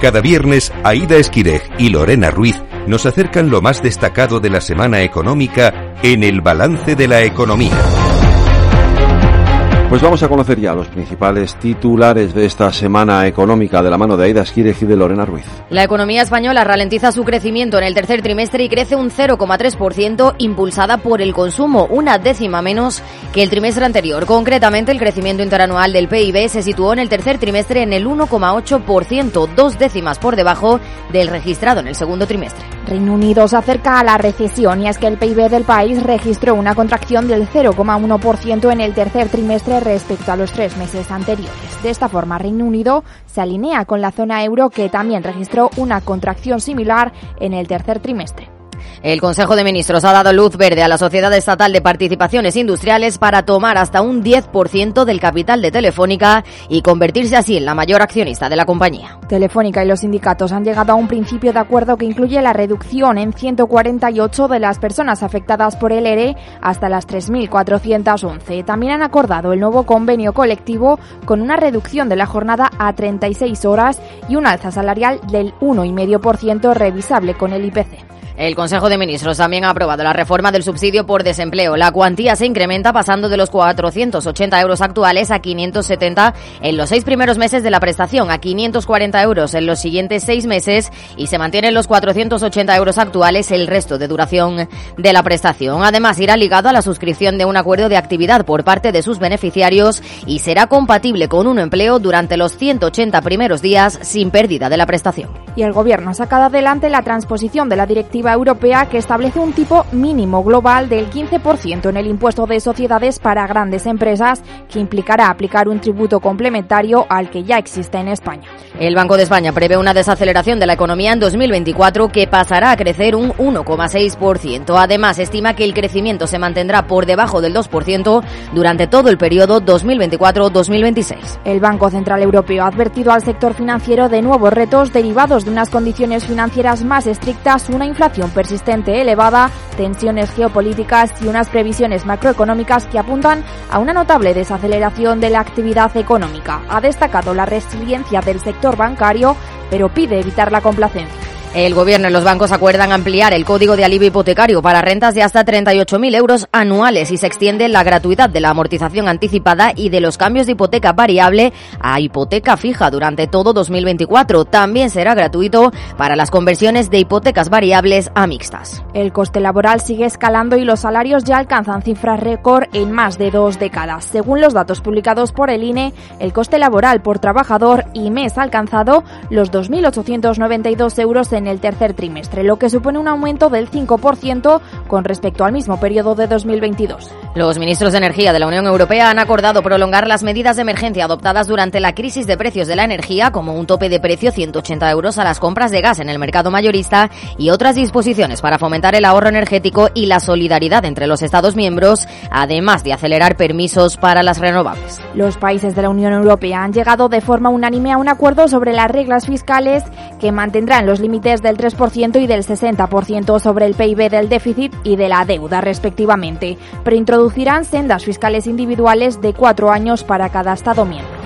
Cada viernes, Aida Esquireg y Lorena Ruiz nos acercan lo más destacado de la semana económica en el balance de la economía. Pues vamos a conocer ya los principales titulares de esta semana económica de la mano de Aida Esquire y de Lorena Ruiz. La economía española ralentiza su crecimiento en el tercer trimestre y crece un 0,3% impulsada por el consumo, una décima menos que el trimestre anterior. Concretamente, el crecimiento interanual del PIB se situó en el tercer trimestre en el 1,8%, dos décimas por debajo del registrado en el segundo trimestre. Reino Unido se acerca a la recesión y es que el PIB del país registró una contracción del 0,1% en el tercer trimestre respecto a los tres meses anteriores. De esta forma, Reino Unido se alinea con la zona euro que también registró una contracción similar en el tercer trimestre. El Consejo de Ministros ha dado luz verde a la Sociedad Estatal de Participaciones Industriales para tomar hasta un 10% del capital de Telefónica y convertirse así en la mayor accionista de la compañía. Telefónica y los sindicatos han llegado a un principio de acuerdo que incluye la reducción en 148 de las personas afectadas por el ERE hasta las 3.411. También han acordado el nuevo convenio colectivo con una reducción de la jornada a 36 horas y un alza salarial del 1,5% revisable con el IPC. El Consejo de Ministros también ha aprobado la reforma del subsidio por desempleo. La cuantía se incrementa pasando de los 480 euros actuales a 570 en los seis primeros meses de la prestación, a 540 euros en los siguientes seis meses y se mantienen los 480 euros actuales el resto de duración de la prestación. Además, irá ligado a la suscripción de un acuerdo de actividad por parte de sus beneficiarios y será compatible con un empleo durante los 180 primeros días sin pérdida de la prestación. Y el Gobierno ha sacado adelante la transposición de la directiva Europea que establece un tipo mínimo global del 15% en el impuesto de sociedades para grandes empresas que implicará aplicar un tributo complementario al que ya existe en España. El Banco de España prevé una desaceleración de la economía en 2024 que pasará a crecer un 1,6%. Además, estima que el crecimiento se mantendrá por debajo del 2% durante todo el periodo 2024-2026. El Banco Central Europeo ha advertido al sector financiero de nuevos retos derivados de unas condiciones financieras más estrictas, una inflación persistente elevada, tensiones geopolíticas y unas previsiones macroeconómicas que apuntan a una notable desaceleración de la actividad económica. Ha destacado la resiliencia del sector bancario, pero pide evitar la complacencia. El Gobierno y los bancos acuerdan ampliar el código de alivio hipotecario para rentas de hasta 38.000 euros anuales y se extiende la gratuidad de la amortización anticipada y de los cambios de hipoteca variable a hipoteca fija durante todo 2024. También será gratuito para las conversiones de hipotecas variables a mixtas. El coste laboral sigue escalando y los salarios ya alcanzan cifras récord en más de dos décadas. Según los datos publicados por el INE, el coste laboral por trabajador y mes ha alcanzado los 2.892 euros en en el tercer trimestre, lo que supone un aumento del 5% con respecto al mismo periodo de 2022. Los ministros de Energía de la Unión Europea han acordado prolongar las medidas de emergencia adoptadas durante la crisis de precios de la energía, como un tope de precio 180 euros a las compras de gas en el mercado mayorista y otras disposiciones para fomentar el ahorro energético y la solidaridad entre los Estados miembros, además de acelerar permisos para las renovables. Los países de la Unión Europea han llegado de forma unánime a un acuerdo sobre las reglas fiscales que mantendrán los límites del 3% y del 60% sobre el PIB del déficit y de la deuda, respectivamente, pero introducirán sendas fiscales individuales de cuatro años para cada Estado miembro.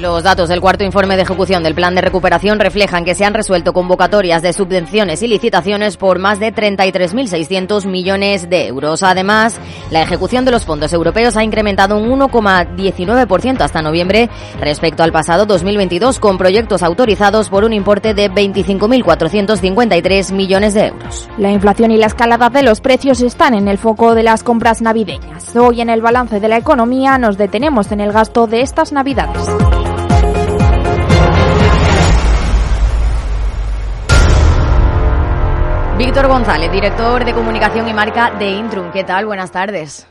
Los datos del cuarto informe de ejecución del plan de recuperación reflejan que se han resuelto convocatorias de subvenciones y licitaciones por más de 33.600 millones de euros. Además, la ejecución de los fondos europeos ha incrementado un 1,19% hasta noviembre respecto al pasado 2022, con proyectos autorizados por un importe de 25.453 millones de euros. La inflación y la escalada de los precios están en el foco de las compras navideñas. Hoy en el balance de la economía nos detenemos en el gasto de estas navidades. Víctor González, director de comunicación y marca de Intrum. ¿Qué tal? Buenas tardes.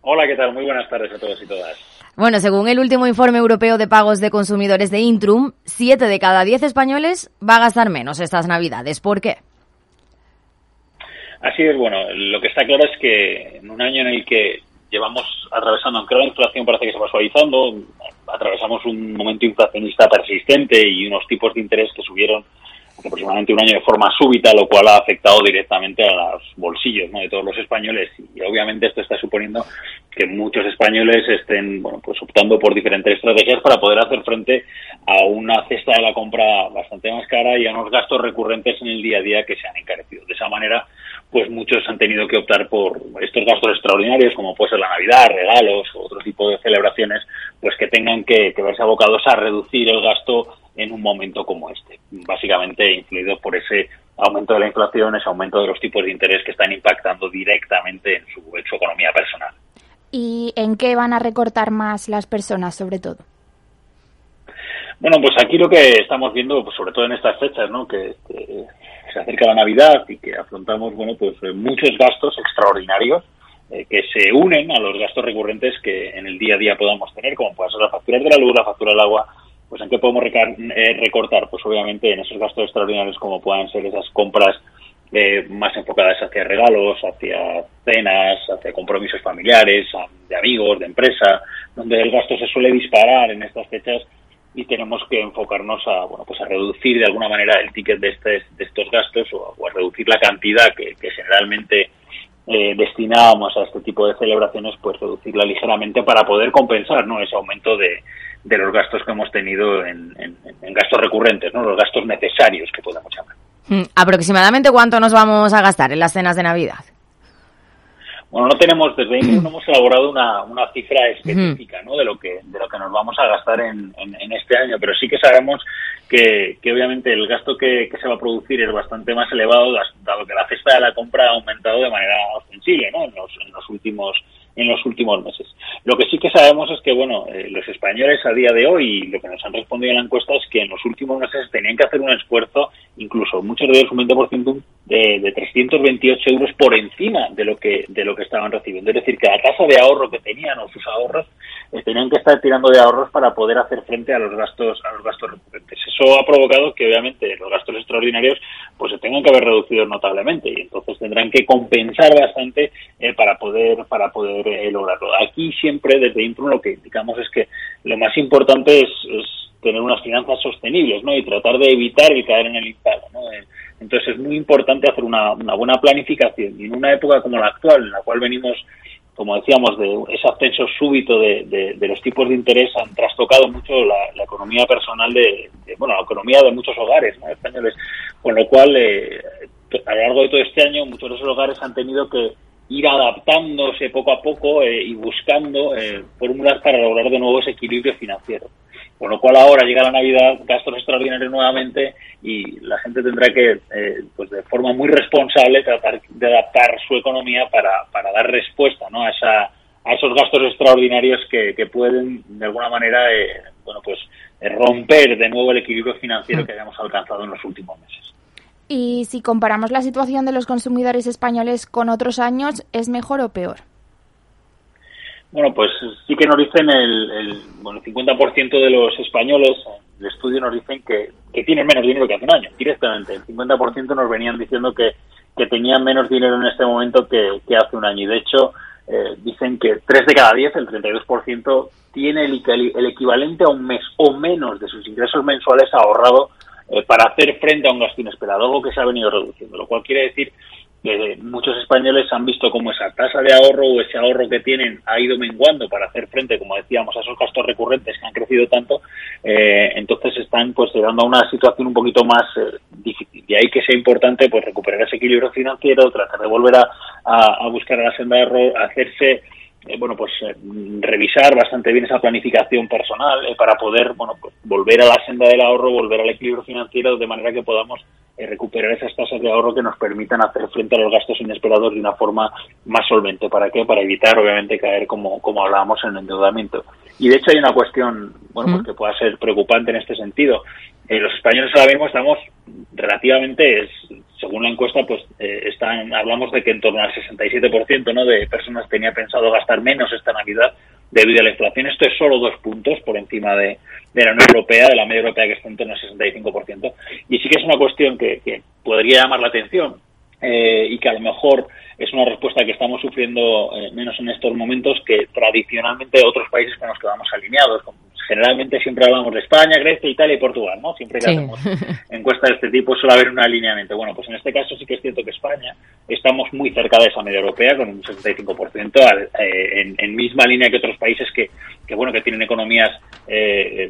Hola, ¿qué tal? Muy buenas tardes a todos y todas. Bueno, según el último informe europeo de pagos de consumidores de Intrum, 7 de cada 10 españoles va a gastar menos estas Navidades. ¿Por qué? Así es, bueno, lo que está claro es que en un año en el que llevamos atravesando, aunque la inflación parece que se va suavizando, atravesamos un momento inflacionista persistente y unos tipos de interés que subieron aproximadamente un año de forma súbita, lo cual ha afectado directamente a los bolsillos de todos los españoles. Y obviamente esto está suponiendo que muchos españoles estén bueno, pues optando por diferentes estrategias para poder hacer frente a una cesta de la compra bastante más cara y a unos gastos recurrentes en el día a día que se han encarecido. De esa manera, pues muchos han tenido que optar por estos gastos extraordinarios, como puede ser la Navidad, regalos o otro tipo de celebraciones, pues que tengan que, verse abocados a reducir el gasto en un momento como este. Básicamente influido por ese aumento de la inflación, ese aumento de los tipos de interés que están impactando directamente en su, en su economía personal. ¿Y en qué van a recortar más las personas, sobre todo? Bueno, pues aquí lo que estamos viendo, pues sobre todo en estas fechas, ¿no? Que, se acerca la Navidad y que afrontamos, bueno, pues eh, muchos gastos extraordinarios eh, que se unen a los gastos recurrentes que en el día a día podamos tener, como puede ser la factura de la luz, la factura del agua, pues en qué podemos eh, recortar, pues obviamente en esos gastos extraordinarios como puedan ser esas compras más enfocadas hacia regalos, hacia cenas, hacia compromisos familiares, de amigos, de empresa, donde el gasto se suele disparar en estas fechas y tenemos que enfocarnos a bueno pues a reducir de alguna manera el ticket de, este, de estos gastos o, a reducir la cantidad que, generalmente eh, destinábamos a este tipo de celebraciones pues reducirla ligeramente para poder compensar no ese aumento de, de los gastos que hemos tenido en, en, gastos recurrentes no los gastos necesarios que podemos llamar mm, aproximadamente cuánto nos vamos a gastar en las cenas de navidad bueno, no tenemos, desde ahí no hemos elaborado una, una cifra específica ¿no? de, lo que, de lo que nos vamos a gastar en, en, este año, pero sí que sabemos que, que obviamente el gasto que, que, se va a producir es bastante más elevado, dado que la cesta de la compra ha aumentado de manera ostensible ¿no? en, los, en los últimos en los últimos meses. Lo que sí que sabemos es que, bueno, eh, los españoles a día de hoy, lo que nos han respondido en la encuesta es que en los últimos meses tenían que hacer un esfuerzo, incluso muchos de ellos un 20% de, de 328 euros por encima de lo que de lo que estaban recibiendo. Es decir, que la tasa de ahorro que tenían o sus ahorros eh, tenían que estar tirando de ahorros para poder hacer frente a los gastos a los gastos recurrentes. Eso ha provocado que obviamente los gastos extraordinarios pues se tengan que haber reducido notablemente y entonces tendrán que compensar bastante eh, para poder para poder eh, lograrlo. Aquí siempre desde Impro lo que indicamos es que lo más importante es, tener unas finanzas sostenibles ¿no? y tratar de evitar el caer en el impago. ¿no? Entonces es muy importante hacer una, una buena planificación y en una época como la actual en la cual venimos como decíamos, de ese ascenso súbito de, los tipos de interés han trastocado mucho la, economía personal de, bueno, la economía de muchos hogares españoles, con lo cual eh, a lo largo de todo este año muchos de esos hogares han tenido que ir adaptándose poco a poco eh, y buscando eh, fórmulas para lograr de nuevo ese equilibrio financiero. Con lo cual ahora llega la Navidad, gastos extraordinarios nuevamente y la gente tendrá que, eh, pues de forma muy responsable, tratar de adaptar su economía para, para dar respuesta ¿no? a, esa, a esos gastos extraordinarios que, que pueden, de alguna manera, eh, bueno, pues romper de nuevo el equilibrio financiero mm. que habíamos alcanzado en los últimos meses. Y si comparamos la situación de los consumidores españoles con otros años, ¿es mejor o peor? Bueno, pues sí que nos dicen el, el, bueno, el 50% de los españoles, el estudio nos dicen que, que tienen menos dinero que hace un año, directamente. El 50% nos venían diciendo que, que tenían menos dinero en este momento que, que hace un año. Y de hecho, eh, dicen que 3 de cada 10, el 32%, tiene el, el, equivalente a un mes o menos de sus ingresos mensuales ahorrado eh, para hacer frente a un gasto inesperado, algo que se ha venido reduciendo, lo cual quiere decir muchos españoles han visto cómo esa tasa de ahorro o ese ahorro que tienen ha ido menguando para hacer frente, como decíamos, a esos gastos recurrentes que han crecido tanto, eh, entonces están pues llegando a una situación un poquito más eh, difícil. Y ahí que sea importante pues recuperar ese equilibrio financiero, tratar de volver a, a, buscar a la senda de error, hacerse eh, bueno, pues revisar bastante bien esa planificación personal para poder, bueno, pues, volver a la senda del ahorro, volver al equilibrio financiero de manera que podamos eh, recuperar esas tasas de ahorro que nos permitan hacer frente a los gastos inesperados de una forma más solvente. ¿Para qué? Para evitar, obviamente, caer, como, como hablábamos, en el endeudamiento. Y de hecho hay una cuestión, bueno, pues que pueda ser preocupante en este sentido. Eh, los españoles ahora mismo estamos relativamente, según la encuesta, pues eh, están, hablamos de que en torno al 67% ¿no? de personas tenía pensado gastar menos esta Navidad debido a la inflación. Esto es solo dos puntos por encima de, la Unión Europea, de la media europea que está en torno al 65%. Y sí que es una cuestión que, que podría llamar la atención eh, y que a lo mejor es una respuesta que estamos sufriendo eh, menos en estos momentos que tradicionalmente otros países con los que vamos alineados. Generalmente siempre hablamos de España, Grecia, Italia y Portugal, ¿no? Siempre que hacemos encuestas de este tipo suele haber un alineamiento. Bueno, pues en este caso sí que es cierto que España estamos muy cerca de esa media europea con un 65% eh, en, en misma línea que otros países que, que bueno, que tienen economías eh,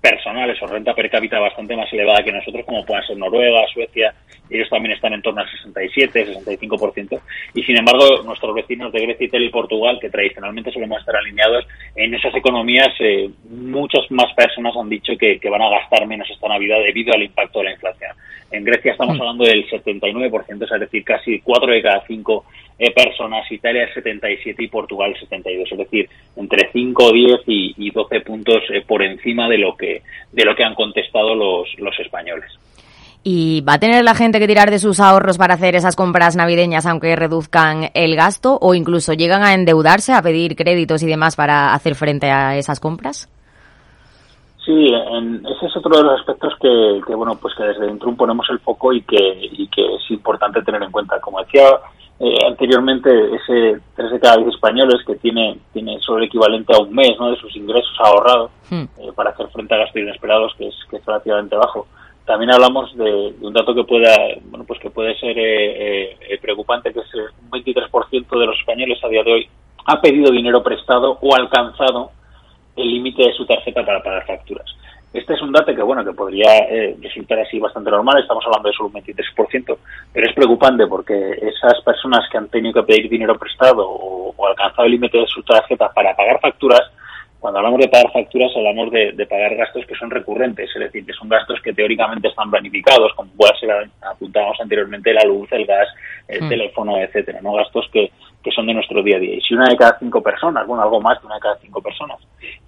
personales o renta per cápita bastante más elevada que nosotros, como puedan ser Noruega, Suecia, ellos también están en torno al 67, 65%, y sin embargo nuestros vecinos de Grecia, Italia y Portugal, que tradicionalmente solemos estar alineados en esas economías, eh, muchas más personas han dicho que, van a gastar menos esta Navidad debido al impacto de la inflación. En Grecia estamos mm. hablando del 79%, es decir, casi 4 de cada 5 eh, personas, Italia el 77 y Portugal el 72, es decir, entre 5, 10 y, y 12 puntos eh, por encima de lo que de lo que han contestado los, los españoles. ¿Y va a tener la gente que tirar de sus ahorros para hacer esas compras navideñas aunque reduzcan el gasto o incluso llegan a endeudarse, a pedir créditos y demás para hacer frente a esas compras? Sí, ese es otro de los aspectos que, bueno, pues que desde dentro ponemos el foco y que, y que es importante tener en cuenta. Como decía eh, anteriormente, ese 3 de cada 10 españoles que tiene, tiene solo el equivalente a un mes ¿no? de sus ingresos ahorrados hmm. eh, para hacer frente a gastos inesperados, que es, que es relativamente bajo también hablamos de, un dato que pueda bueno pues que puede ser eh, eh, eh preocupante que es un 23% de los españoles a día de hoy ha pedido dinero prestado o alcanzado el límite de su tarjeta para pagar facturas este es un dato que bueno que podría eh, resultar así bastante normal estamos hablando de solo un 23% pero es preocupante porque esas personas que han tenido que pedir dinero prestado o, o alcanzado el límite de su tarjeta para pagar facturas cuando hablamos de pagar facturas, hablamos de, pagar gastos que son recurrentes, es decir, que son gastos que teóricamente están planificados, como puede ser, apuntábamos anteriormente, la luz, el gas, el hmm. teléfono, etcétera, no gastos que, que son de nuestro día a día. Y si una de cada cinco personas, bueno, algo más de una de cada cinco personas,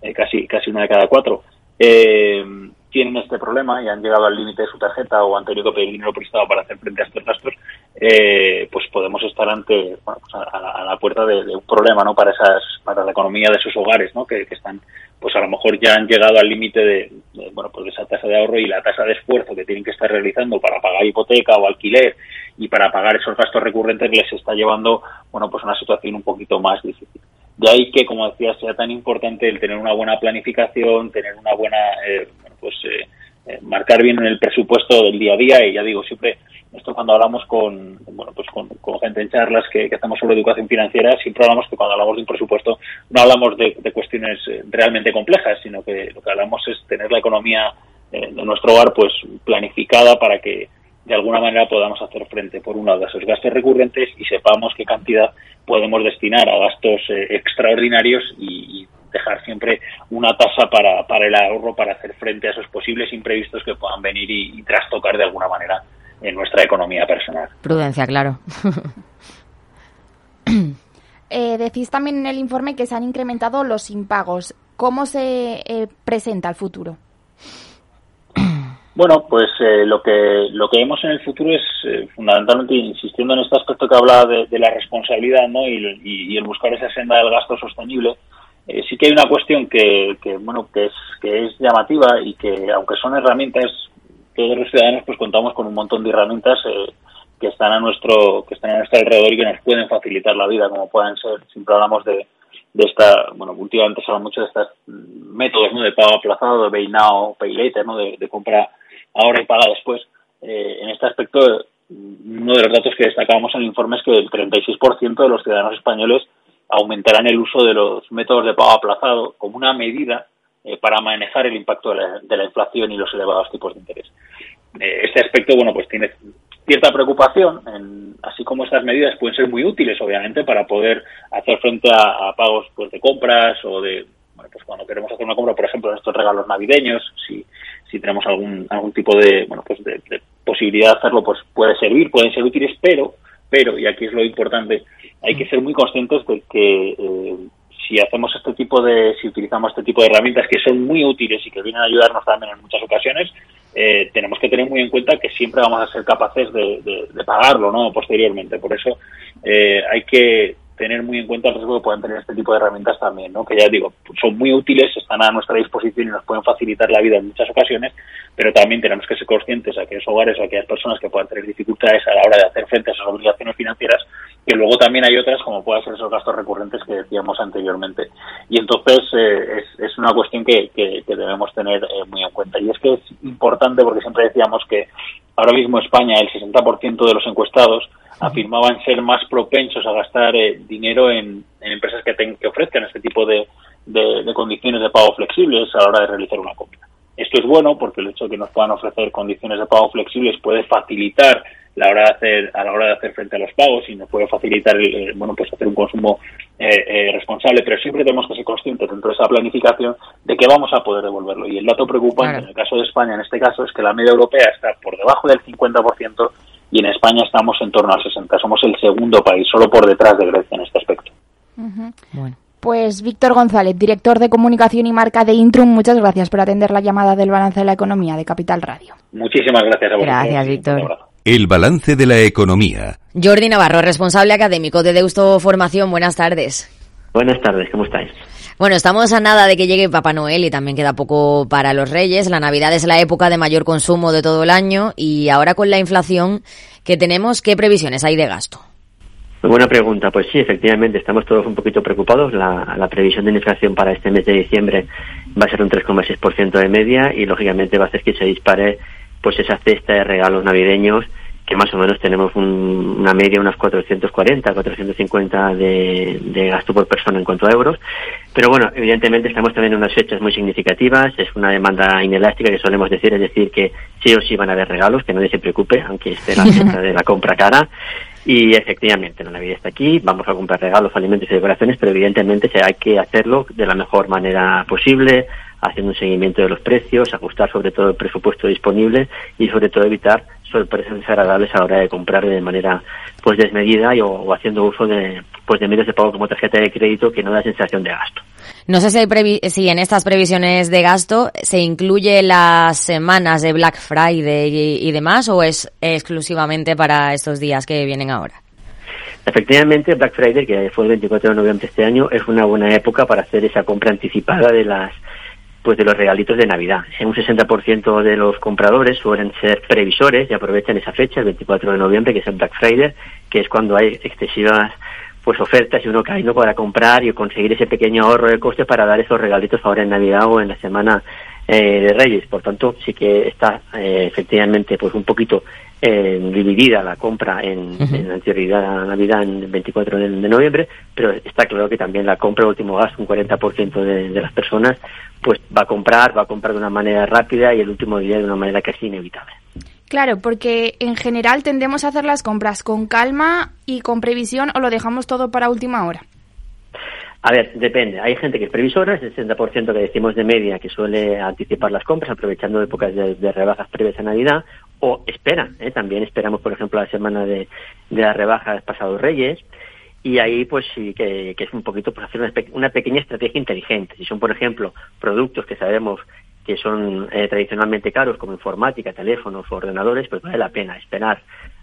eh, casi, casi una de cada cuatro, eh, tienen este problema y han llegado al límite de su tarjeta o han tenido que pedir dinero prestado para hacer frente a estos gastos, eh, pues podemos estar ante bueno, pues a, la, puerta de, un problema no para esas para la economía de sus hogares no que, están pues a lo mejor ya han llegado al límite de, bueno pues de esa tasa de ahorro y la tasa de esfuerzo que tienen que estar realizando para pagar hipoteca o alquiler y para pagar esos gastos recurrentes les está llevando bueno pues a una situación un poquito más difícil de ahí que como decía sea tan importante el tener una buena planificación tener una buena eh, pues eh, eh, marcar bien en el presupuesto del día a día. Y ya digo siempre esto cuando hablamos con bueno pues con, gente en charlas que, hacemos sobre educación financiera siempre hablamos que cuando hablamos de un presupuesto no hablamos de, cuestiones eh, realmente complejas sino que lo que hablamos es tener la economía de nuestro hogar pues planificada para que de alguna manera podamos hacer frente por un lado a esos gastos recurrentes y sepamos qué cantidad podemos destinar a gastos extraordinarios y, y dejar siempre una tasa para, para el ahorro para hacer frente a esos posibles imprevistos que puedan venir y, trastocar de alguna manera en nuestra economía personal. Prudencia, claro. eh, decís también en el informe que se han incrementado los impagos. ¿Cómo se eh, presenta el futuro? Bueno, pues eh, lo que lo que vemos en el futuro es eh, fundamentalmente insistiendo en este aspecto que hablaba de, la responsabilidad, ¿no? Y, y, el buscar esa senda del gasto sostenible. Eh, sí que hay una cuestión que, bueno que es que es llamativa y que aunque son herramientas todos los ciudadanos pues contamos con un montón de herramientas eh, que están a nuestro que están a nuestro alrededor y que nos pueden facilitar la vida como pueden ser siempre hablamos de, de esta bueno últimamente se habla mucho de estos métodos ¿no? de pago aplazado de pay now pay later no de, compra ahora y paga después eh, en este aspecto uno de los datos que destacábamos en el informe es que el 36% de los ciudadanos españoles aumentarán el uso de los métodos de pago aplazado como una medida eh, para manejar el impacto de la, inflación y los elevados tipos de interés. Eh, este aspecto, bueno, pues tiene cierta preocupación, en, así como estas medidas pueden ser muy útiles, obviamente, para poder hacer frente a, pagos pues, de compras o de, bueno, pues cuando queremos hacer una compra, por ejemplo, en estos regalos navideños, si, si tenemos algún, algún tipo de, bueno, pues de, de posibilidad de hacerlo, pues puede servir, pueden ser útiles, pero, pero, y aquí es lo importante, hay que ser muy conscientes de que eh, si hacemos este tipo de, si utilizamos este tipo de herramientas que son muy útiles y que vienen a ayudarnos también en muchas ocasiones, eh, tenemos que tener muy en cuenta que siempre vamos a ser capaces de, pagarlo, ¿no? Posteriormente. Por eso eh, hay que tener muy en cuenta el riesgo que pueden tener este tipo de herramientas también, ¿no? Que ya digo, son muy útiles, están a nuestra disposición y nos pueden facilitar la vida en muchas ocasiones, pero también tenemos que ser conscientes a aquellos hogares o a aquellas personas que puedan tener dificultades a la hora de hacer frente a esas obligaciones financieras, que luego también hay otras como pueden ser esos gastos recurrentes que decíamos anteriormente. Y entonces eh, es, una cuestión que, debemos tener eh, muy en cuenta. Y es que es importante porque siempre decíamos que ahora mismo España, el 60% de los encuestados afirmaban ser más propensos a gastar eh, dinero en, empresas que, que ofrezcan este tipo de, de, condiciones de pago flexibles a la hora de realizar una compra. Esto es bueno porque el hecho de que nos puedan ofrecer condiciones de pago flexibles puede facilitar la hora de hacer a la hora de hacer frente a los pagos y nos puede facilitar bueno pues hacer un consumo eh, eh, responsable. Pero siempre tenemos que ser conscientes dentro de esa planificación de que vamos a poder devolverlo. Y el dato preocupante en el caso de España en este caso es que la media europea está por debajo del 50% y en España estamos en torno al 60 somos el segundo país solo por detrás de Grecia en este aspecto bueno. Pues Víctor González, director de comunicación y marca de Intrum, muchas gracias por atender la llamada del balance de la economía de Capital Radio. Muchísimas gracias a vosotros. Gracias, Víctor. El balance de la economía. Jordi Navarro, responsable académico de Deusto Formación. Buenas tardes. Buenas tardes, ¿cómo estáis? Bueno, estamos a nada de que llegue Papá Noel y también queda poco para los Reyes. La Navidad es la época de mayor consumo de todo el año y ahora con la inflación que tenemos, ¿qué previsiones hay de gasto? buena pregunta. Pues sí, efectivamente, estamos todos un poquito preocupados. La, la previsión de inflación para este mes de diciembre va a ser un 3,6% de media y, lógicamente, va a hacer que se dispare pues esa cesta de regalos navideños que más o menos tenemos una media unos 440, 450 de, de gasto por persona en cuanto a euros. Pero bueno, evidentemente estamos también en unas fechas muy significativas, es una demanda inelástica que solemos decir, es decir, que sí o sí van a haber regalos, que nadie se preocupe, aunque esté la fecha de la compra cara. Y efectivamente, la Navidad está aquí, vamos a comprar regalos, alimentos y decoraciones, pero evidentemente hay que hacerlo de la mejor manera posible, haciendo un seguimiento de los precios, ajustar sobre todo el presupuesto disponible y sobre todo evitar sorpresas desagradables a la hora de comprar de manera pues desmedida y, o, haciendo uso de pues de medios de pago como tarjeta de crédito que no da sensación de gasto. No sé si, hay si en estas previsiones de gasto se incluye las semanas de Black Friday y, y demás o es exclusivamente para estos días que vienen ahora. Efectivamente, Black Friday, que fue el 24 de noviembre de este año, es una buena época para hacer esa compra anticipada de las pues de los regalitos de Navidad. Un 60% de los compradores suelen ser previsores y aprovechan esa fecha, el 24 de noviembre, que es el Black Friday, que es cuando hay excesivas pues ofertas y uno cae no para comprar y conseguir ese pequeño ahorro de coste para dar esos regalitos ahora en Navidad o en la semana eh, de Reyes. Por tanto, sí que está eh, efectivamente pues un poquito eh, dividida la compra en, en anterioridad a Navidad en el 24 de, noviembre, pero está claro que también la compra último gasto, un 40% de, de las personas, pues va a comprar, va a comprar de una manera rápida y el último día de una manera casi inevitable. Claro, porque en general tendemos a hacer las compras con calma y con previsión o lo dejamos todo para última hora. A ver, depende. Hay gente que es previsora, es el 60% que decimos de media que suele anticipar las compras aprovechando épocas de, rebajas previas a Navidad o espera. ¿eh? También esperamos, por ejemplo, la semana de, de las rebajas pasados Reyes y ahí pues sí que, es un poquito pues hacer una, pequeña estrategia inteligente. Si son, por ejemplo, productos que sabemos que son eh, tradicionalmente caros como informática, teléfonos o ordenadores, pues vale la pena esperar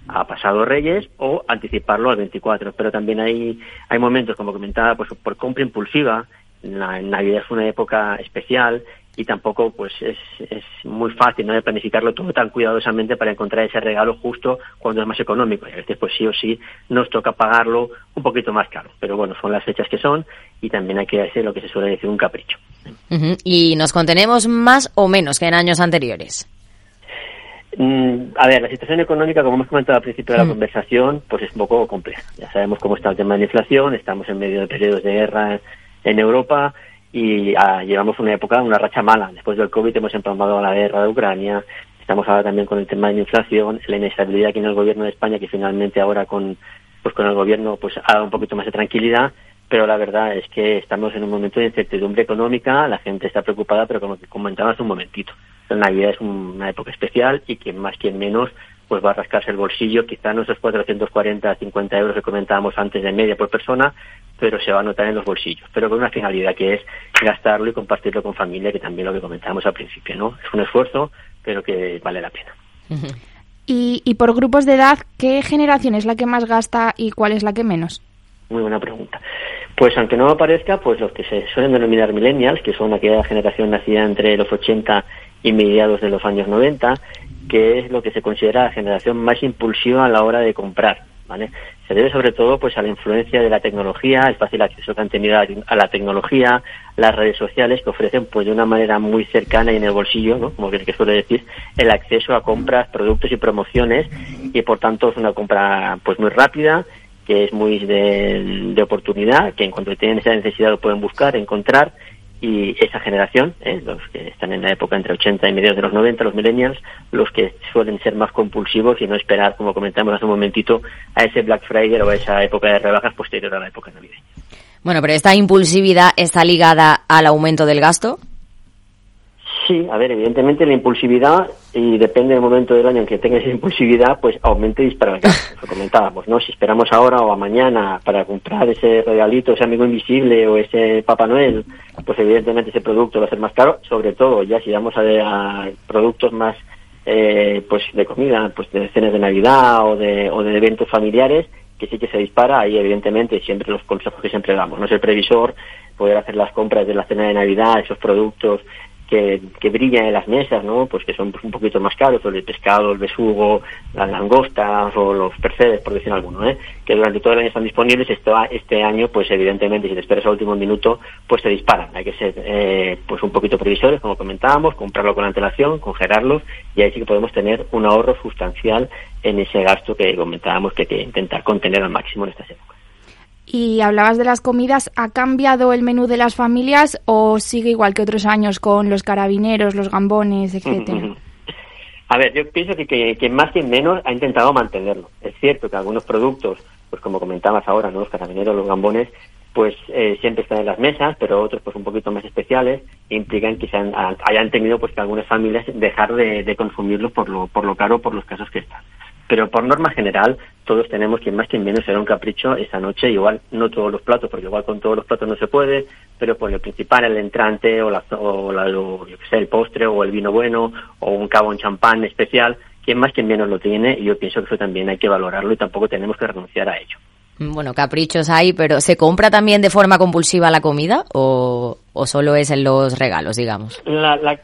a pasado Reyes o anticiparlo al 24. Pero también hay, hay momentos, como comentaba, pues por compra impulsiva, la Navidad es una época especial y tampoco pues es, es muy fácil no de planificarlo todo tan cuidadosamente para encontrar ese regalo justo cuando es más económico. Y a veces pues sí o sí nos toca pagarlo un poquito más caro. Pero bueno son las fechas que son y también hay que hacer lo que se suele decir un capricho. Y nos contenemos más o menos que en años anteriores mm, a ver, la situación económica, como hemos comentado al principio de la mm. conversación, pues es un poco compleja. Ya sabemos cómo está el tema de la inflación, estamos en medio de periodos de guerra en Europa, y ah, llevamos una época, una racha mala. Después del COVID hemos empalmado la guerra de Ucrania, estamos ahora también con el tema de la inflación, la inestabilidad aquí en el gobierno de España, que finalmente ahora con, pues con el gobierno pues ha dado un poquito más de tranquilidad, pero la verdad es que estamos en un momento de incertidumbre económica, la gente está preocupada, pero como comentaba hace un momentito, la Navidad es una época especial y quien más, quien menos, pues va a rascarse el bolsillo, quizá no esos 440, 50 euros que comentábamos antes de media por persona, pero se va a notar en los bolsillos, pero con una finalidad que es gastarlo y compartirlo con familia, que también lo que comentábamos al principio, ¿no? Es un esfuerzo, pero que vale la pena. Y, y por grupos de edad, ¿qué generación es la que más gasta y cuál es la que menos? Muy buena pregunta. Pues aunque no aparezca, pues los que se suelen denominar millennials, que son aquella generación nacida entre los 80 y mediados de los años 90, que es lo que se considera la generación más impulsiva a la hora de comprar. ¿vale? Se debe sobre todo pues a la influencia de la tecnología, el fácil acceso que han tenido a la tecnología, las redes sociales que ofrecen pues de una manera muy cercana y en el bolsillo, ¿no? como que suele decir, el acceso a compras, productos y promociones y por tanto es una compra pues muy rápida, que es muy de, de oportunidad, que en cuanto tienen esa necesidad lo pueden buscar, encontrar y esa generación, eh, los que están en la época entre 80 y mediados de los 90, los millennials, los que suelen ser más compulsivos y no esperar, como comentamos hace un momentito, a ese Black Friday o a esa época de rebajas posterior a la época navideña. Bueno, pero esta impulsividad está ligada al aumento del gasto. Sí, a ver, evidentemente la impulsividad, y depende del momento del año en que tenga esa impulsividad, pues aumente y dispara el gasto, lo comentábamos, ¿no? Si esperamos ahora o a mañana para comprar ese regalito, ese amigo invisible o ese Papá Noel, pues evidentemente ese producto va a ser más caro, sobre todo ya si vamos a, productos más eh, pues de comida, pues de cenas de Navidad o de, o de eventos familiares, que sí que se dispara, ahí evidentemente siempre los consejos que siempre damos, no es el previsor, poder hacer las compras de la cena de Navidad, esos productos que, que brillan en las mesas, ¿no? Pues que son un poquito más caros, el pescado, el besugo, las langostas o los percebes, por decir alguno, ¿eh? Que durante todo el año están disponibles, este, este año, pues evidentemente, si te esperas al último minuto, pues se disparan. Hay que ser, eh, pues un poquito previsores, como comentábamos, comprarlo con antelación, congelarlos, y ahí sí que podemos tener un ahorro sustancial en ese gasto que comentábamos que hay que intentar contener al máximo en estas épocas. Y hablabas de las comidas, ¿ha cambiado el menú de las familias o sigue igual que otros años con los carabineros, los gambones, etcétera? A ver, yo pienso que, que, más que menos ha intentado mantenerlo. Es cierto que algunos productos, pues como comentabas ahora, ¿no? los carabineros, los gambones, pues eh, siempre están en las mesas, pero otros pues un poquito más especiales implican que se han, hayan tenido pues que algunas familias dejar de, de consumirlos por lo, por lo caro, por los casos que están. Pero por norma general, todos tenemos quien más quien menos será un capricho esa noche, igual no todos los platos, porque igual con todos los platos no se puede, pero por lo principal el entrante o, la, o, la, yo sé, el postre o el vino bueno o un cabo en champán especial, quien más quien menos lo tiene y yo pienso que eso también hay que valorarlo y tampoco tenemos que renunciar a ello. Bueno, caprichos hay, pero ¿se compra también de forma compulsiva la comida o, o solo es en los regalos, digamos? La, la,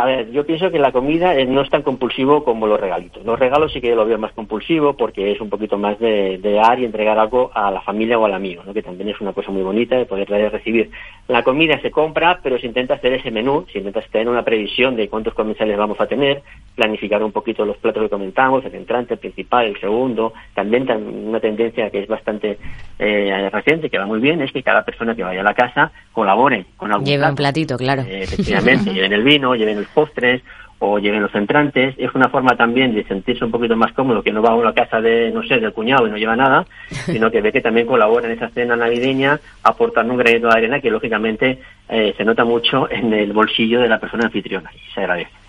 a ver, yo pienso que la comida no es tan compulsivo como los regalitos. Los regalos sí que lo veo más compulsivo porque es un poquito más de, de dar y entregar algo a la familia o al amigo, ¿no? que también es una cosa muy bonita de poder recibir. La comida se compra, pero se intenta hacer ese menú, se intenta tener una previsión de cuántos comensales vamos a tener, planificar un poquito los platos que comentamos, el entrante, el principal, el segundo. También una tendencia que es bastante eh, reciente, que va muy bien, es que cada persona que vaya a la casa colabore con Lleva un platito, claro. Eh, efectivamente, lleven el vino, lleven los postres o lleven los entrantes. Es una forma también de sentirse un poquito más cómodo, que no va a una casa de, no sé, del cuñado y no lleva nada, sino que ve que también colabora en esa cena navideña aportando un granito de arena que lógicamente eh, se nota mucho en el bolsillo de la persona anfitriona y se agradece.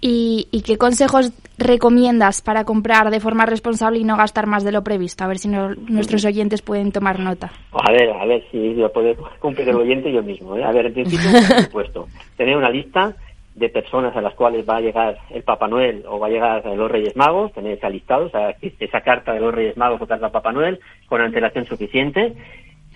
¿Y, qué consejos recomiendas para comprar de forma responsable y no gastar más de lo previsto? A ver si nuestros oyentes pueden tomar nota. A ver, a ver si lo puede cumplir el oyente yo mismo. ¿eh? A ver, en principio, por supuesto, tener una lista de personas a las cuales va a llegar el Papá Noel o va a llegar los Reyes Magos, tener esa listado, o sea, esa carta de los Reyes Magos o carta Papá Noel con antelación suficiente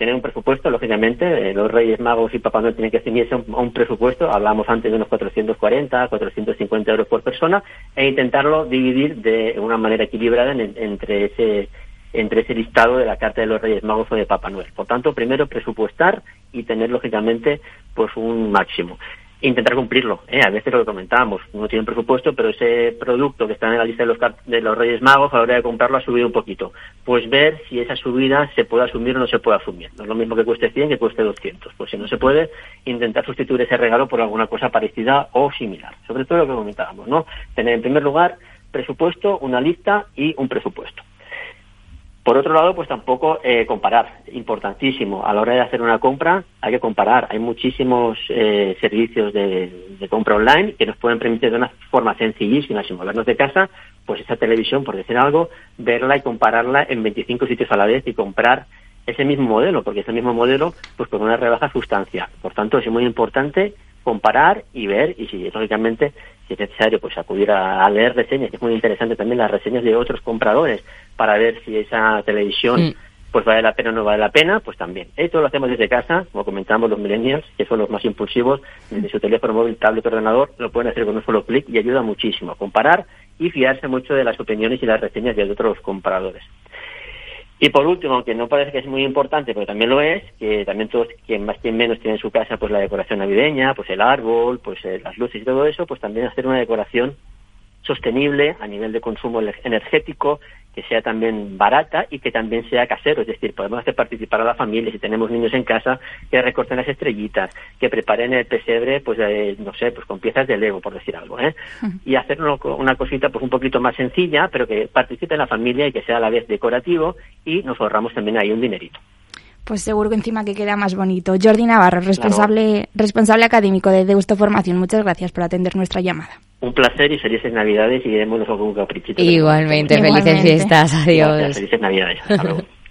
tener un presupuesto, lógicamente, eh, los Reyes Magos y Papá Noel tienen que ceñirse un, un presupuesto, hablamos antes de unos 440, 450 euros por persona, e intentarlo dividir de una manera equilibrada entre ese entre ese listado de la carta de los Reyes Magos o de Papá Noel. Por tanto, primero presupuestar y tener lógicamente pues un máximo intentar cumplirlo. ¿eh? A veces lo que comentábamos, uno tiene un presupuesto, pero ese producto que está en la lista de los, de los Reyes Magos, a la hora de comprarlo, ha subido un poquito. Pues ver si esa subida se puede asumir o no se puede asumir. No es lo mismo que cueste 100 que cueste 200. Pues si no se puede, intentar sustituir ese regalo por alguna cosa parecida o similar. Sobre todo lo que comentábamos, ¿no? Tener en primer lugar presupuesto, una lista y un presupuesto. Por otro lado, pues tampoco eh, comparar, importantísimo. A la hora de hacer una compra hay que comparar. Hay muchísimos eh, servicios de, compra online que nos pueden permitir de una forma sencillísima, sin movernos de casa, pues esa televisión, por decir algo, verla y compararla en 25 sitios a la vez y comprar ese mismo modelo, porque ese mismo modelo, pues con una rebaja sustancial. Por tanto, es muy importante comparar y ver y si lógicamente si es necesario pues acudir a, leer reseñas que es muy interesante también las reseñas de otros compradores para ver si esa televisión mm. pues vale la pena o no vale la pena pues también. Esto lo hacemos desde casa como comentamos los millennials que son los más impulsivos desde su teléfono móvil tablet ordenador lo pueden hacer con un solo clic y ayuda muchísimo. A comparar y fiarse mucho de las opiniones y las reseñas de otros compradores y por último, aunque no parece que es muy importante, pero también lo es, que también todos, quien más quien menos tiene en su casa, pues la decoración navideña, pues el árbol, pues eh, las luces y todo eso, pues también hacer una decoración sostenible a nivel de consumo energético, que sea también barata y que también sea casero. Es decir, podemos hacer participar a la familia, si tenemos niños en casa, que recorten las estrellitas, que preparen el pesebre, pues, eh, no sé, pues con piezas de Lego, por decir algo, ¿eh? Y hacer una cosita, pues un poquito más sencilla, pero que participe en la familia y que sea a la vez decorativo y nos ahorramos también ahí un dinerito pues seguro que encima que queda más bonito. Jordi Navarro, responsable, responsable académico de Deusto Formación, muchas gracias por atender nuestra llamada. Un placer y felices Navidades y démonos algún caprichito. Igualmente, felices fiestas. Adiós. felices Navidades. Hasta luego.